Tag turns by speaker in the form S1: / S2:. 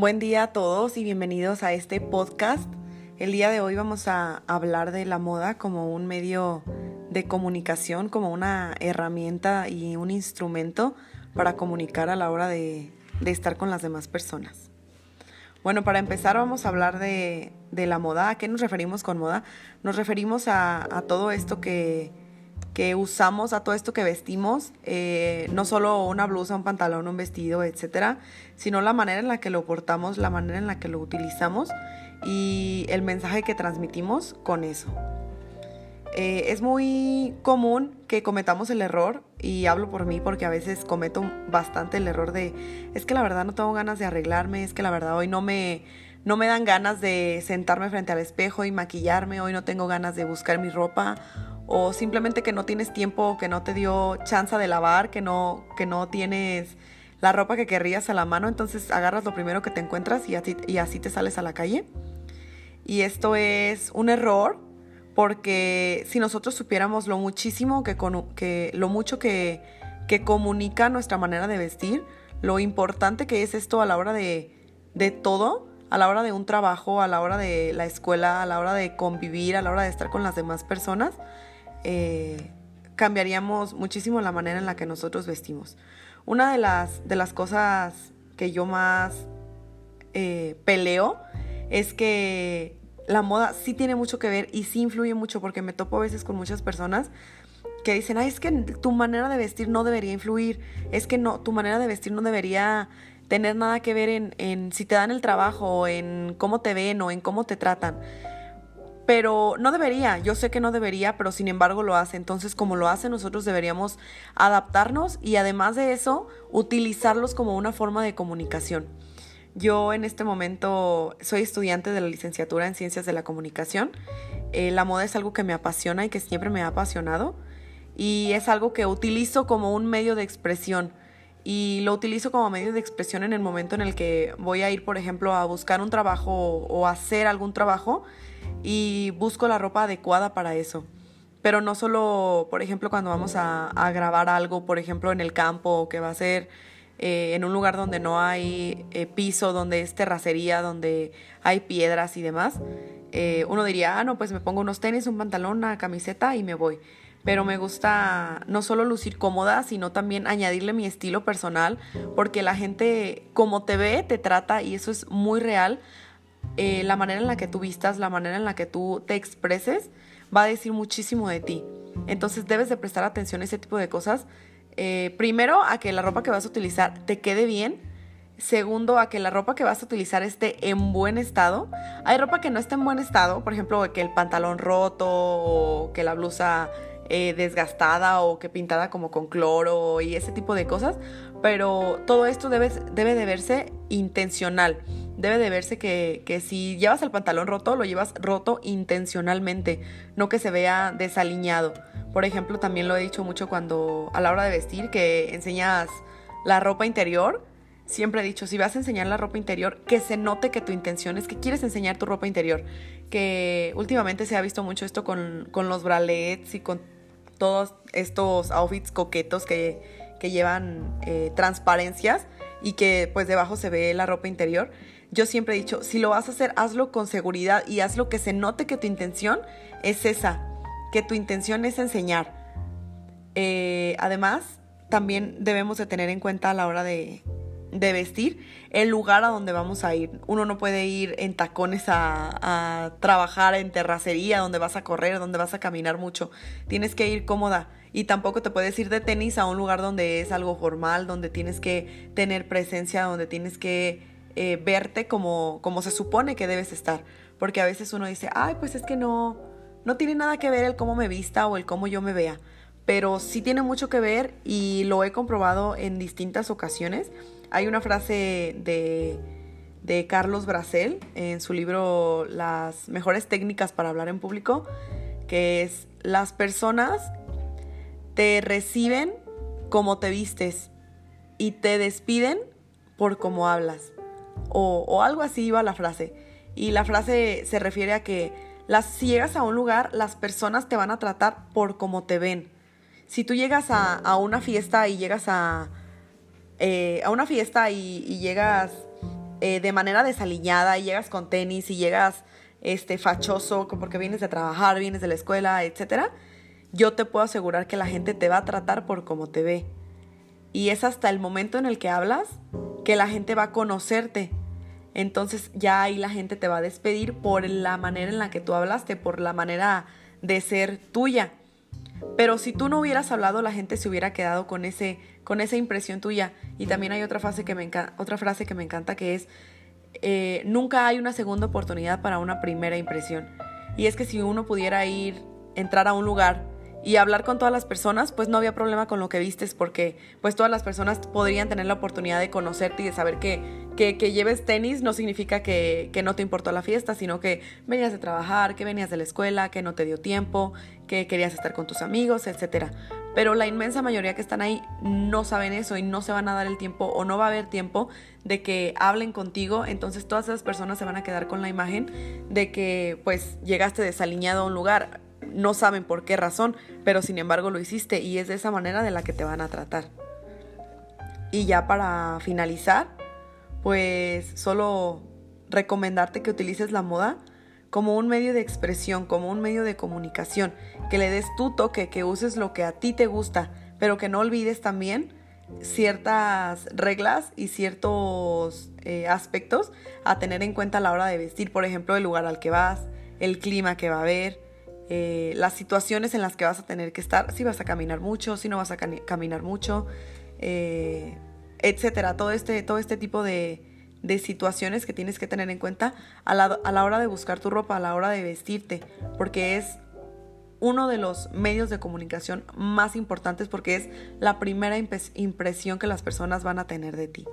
S1: Buen día a todos y bienvenidos a este podcast. El día de hoy vamos a hablar de la moda como un medio de comunicación, como una herramienta y un instrumento para comunicar a la hora de, estar con las demás personas. Bueno, para empezar vamos a hablar de, la moda. ¿A qué nos referimos con moda? Nos referimos a todo esto que, que usamos, a todo esto que vestimos, eh, no solo una blusa, un pantalón, un vestido, etcétera, sino la manera en la que lo portamos, la manera en la que lo utilizamos y el mensaje que transmitimos con eso. Eh, es muy común que cometamos el error, y hablo por mí porque a veces cometo bastante el error de, es que la verdad no tengo ganas de arreglarme, es que la verdad hoy no me, no me dan ganas de sentarme frente al espejo y maquillarme, hoy no tengo ganas de buscar mi ropa, o simplemente que no tienes tiempo, que no te dio chance de lavar, que no, que no tienes la ropa que querrías a la mano, entonces agarras lo primero que te encuentras y así, y así te sales a la calle. Y esto es un error porque si nosotros supiéramos lo muchísimo que, que lo mucho que, que comunica nuestra manera de vestir, lo importante que es esto a la hora de, de todo, a la hora de un trabajo, a la hora de la escuela, a la hora de convivir, a la hora de estar con las demás personas, eh, cambiaríamos muchísimo la manera en la que nosotros vestimos. Una de las, de las cosas que yo más eh, peleo es que la moda sí tiene mucho que ver y sí influye mucho porque me topo a veces con muchas personas que dicen, ay, es que tu manera de vestir no debería influir, es que no, tu manera de vestir no debería tener nada que ver en, en si te dan el trabajo, en cómo te ven o en cómo te tratan pero no debería, yo sé que no debería, pero sin embargo lo hace. Entonces, como lo hace, nosotros deberíamos adaptarnos y además de eso, utilizarlos como una forma de comunicación. Yo en este momento soy estudiante de la licenciatura en Ciencias de la Comunicación. Eh, la moda es algo que me apasiona y que siempre me ha apasionado y es algo que utilizo como un medio de expresión y lo utilizo como medio de expresión en el momento en el que voy a ir, por ejemplo, a buscar un trabajo o hacer algún trabajo y busco la ropa adecuada para eso. Pero no solo, por ejemplo, cuando vamos a, grabar algo, por ejemplo, en el campo, que va a ser eh, en un lugar donde no hay eh, piso, donde es terracería, donde hay piedras y demás. Eh, uno diría, ah, no, pues me pongo unos tenis, un pantalón, una camiseta y me voy. Pero me gusta no solo lucir cómoda, sino también añadirle mi estilo personal, porque la gente como te ve, te trata y eso es muy real. Eh, la manera en la que tú vistas, la manera en la que tú te expreses, va a decir muchísimo de ti. Entonces debes de prestar atención a ese tipo de cosas. Eh, primero, a que la ropa que vas a utilizar te quede bien. Segundo, a que la ropa que vas a utilizar esté en buen estado. Hay ropa que no está en buen estado, por ejemplo, que el pantalón roto o que la blusa eh, desgastada o que pintada como con cloro y ese tipo de cosas. Pero todo esto debe, debe de verse intencional debe de verse que, que, si llevas el pantalón roto, lo llevas roto intencionalmente, no que se vea desaliñado. Por ejemplo, también lo he dicho mucho cuando a la hora de vestir, que enseñas la ropa interior. Siempre he dicho, si vas a enseñar la ropa interior, que se note que tu intención es que quieres enseñar tu ropa interior. Que últimamente se ha visto mucho esto con, con los bralets y con todos estos outfits coquetos que, que llevan eh, transparencias y que pues debajo se ve la ropa interior. Yo siempre he dicho, si lo vas a hacer, hazlo con seguridad y hazlo que se note que tu intención es esa, que tu intención es enseñar. Eh, además, también debemos de tener en cuenta a la hora de, de, vestir el lugar a donde vamos a ir. Uno no puede ir en tacones a, trabajar en terracería, donde vas a correr, donde vas a caminar mucho. Tienes que ir cómoda y tampoco te puedes ir de tenis a un lugar donde es algo formal, donde tienes que tener presencia, donde tienes que eh, verte como, como se supone que debes estar. Porque a veces uno dice, ay, pues es que no, no tiene nada que ver el cómo me vista o el cómo yo me vea. Pero sí tiene mucho que ver y lo he comprobado en distintas ocasiones. Hay una frase de, de Carlos Bracel en su libro Las mejores técnicas para hablar en público, que es, las personas te reciben como te vistes y te despiden por cómo hablas o, algo así iba la frase. Y la frase se refiere a que las, si llegas a un lugar, las personas te van a tratar por cómo te ven. Si tú llegas a, una fiesta y llegas a, eh, a una fiesta y, llegas eh, de manera desaliñada y llegas con tenis y llegas este, fachoso porque vienes de trabajar, vienes de la escuela, etcétera, yo te puedo asegurar que la gente te va a tratar por cómo te ve. Y es hasta el momento en el que hablas que la gente va a conocerte. Entonces ya ahí la gente te va a despedir por la manera en la que tú hablaste, por la manera de ser tuya. Pero si tú no hubieras hablado, la gente se hubiera quedado con, ese, con esa impresión tuya. Y también hay otra frase que me, otra frase que me encanta que es, eh, nunca hay una segunda oportunidad para una primera impresión. Y es que si uno pudiera ir, entrar a un lugar y hablar con todas las personas, pues no había problema con lo que vistes porque pues todas las personas podrían tener la oportunidad de conocerte y de saber que, que, lleves tenis no significa que, que, no te importó la fiesta, sino que venías de trabajar, que venías de la escuela, que no te dio tiempo, que querías estar con tus amigos, etc. Pero la inmensa mayoría que están ahí no saben eso y no se van a dar el tiempo o no va a haber tiempo de que hablen contigo, entonces todas esas personas se van a quedar con la imagen de que pues llegaste desaliñado a un lugar no saben por qué razón, pero sin embargo lo hiciste y es de esa manera de la que te van a tratar. Y ya para finalizar, pues solo recomendarte que utilices la moda como un medio de expresión, como un medio de comunicación, que le des tu toque, que uses lo que a ti te gusta, pero que no olvides también ciertas reglas y ciertos eh, aspectos a tener en cuenta a la hora de vestir, por ejemplo, el lugar al que vas, el clima que va a haber, eh, las situaciones en las que vas a tener que estar, si vas a caminar mucho, si no vas a caminar mucho, eh, etcétera. Todo este, todo este tipo de, situaciones que tienes que tener en cuenta a la, a la hora de buscar tu ropa, a la hora de vestirte, porque es uno de los medios de comunicación más importantes porque es la primera impresión que las personas van a tener de ti.